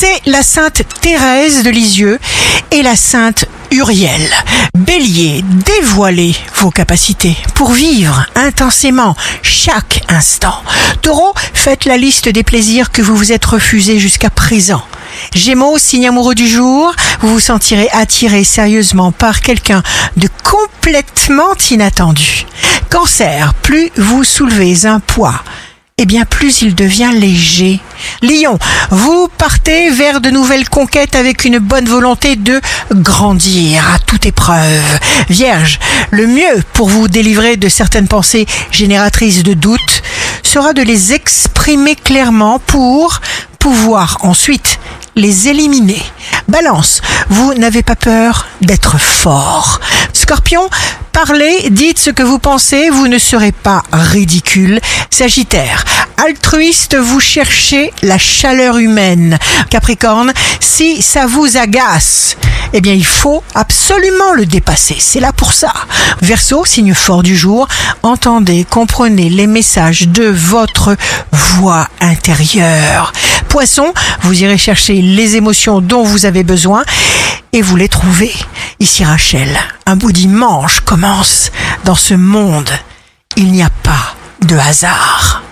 c'est la sainte Thérèse de Lisieux et la sainte Uriel. Bélier, dévoilez vos capacités pour vivre intensément chaque instant. Taureau, faites la liste des plaisirs que vous vous êtes refusés jusqu'à présent. Gémeaux, signe amoureux du jour, vous vous sentirez attiré sérieusement par quelqu'un de complètement inattendu. Cancer, plus vous soulevez un poids, eh bien plus il devient léger. Lion, vous partez vers de nouvelles conquêtes avec une bonne volonté de grandir à toute épreuve. Vierge, le mieux pour vous délivrer de certaines pensées génératrices de doute sera de les exprimer clairement pour pouvoir ensuite les éliminer. Balance, vous n'avez pas peur d'être fort. Scorpion, parlez, dites ce que vous pensez, vous ne serez pas ridicule. Sagittaire, altruiste, vous cherchez la chaleur humaine. Capricorne, si ça vous agace, eh bien il faut absolument le dépasser. C'est là pour ça. Verseau, signe fort du jour, entendez, comprenez les messages de votre voix intérieure. Poisson, vous irez chercher les émotions dont vous avez besoin et vous les trouvez. Ici Rachel, un bout dimanche commence. Dans ce monde, il n'y a pas de hasard.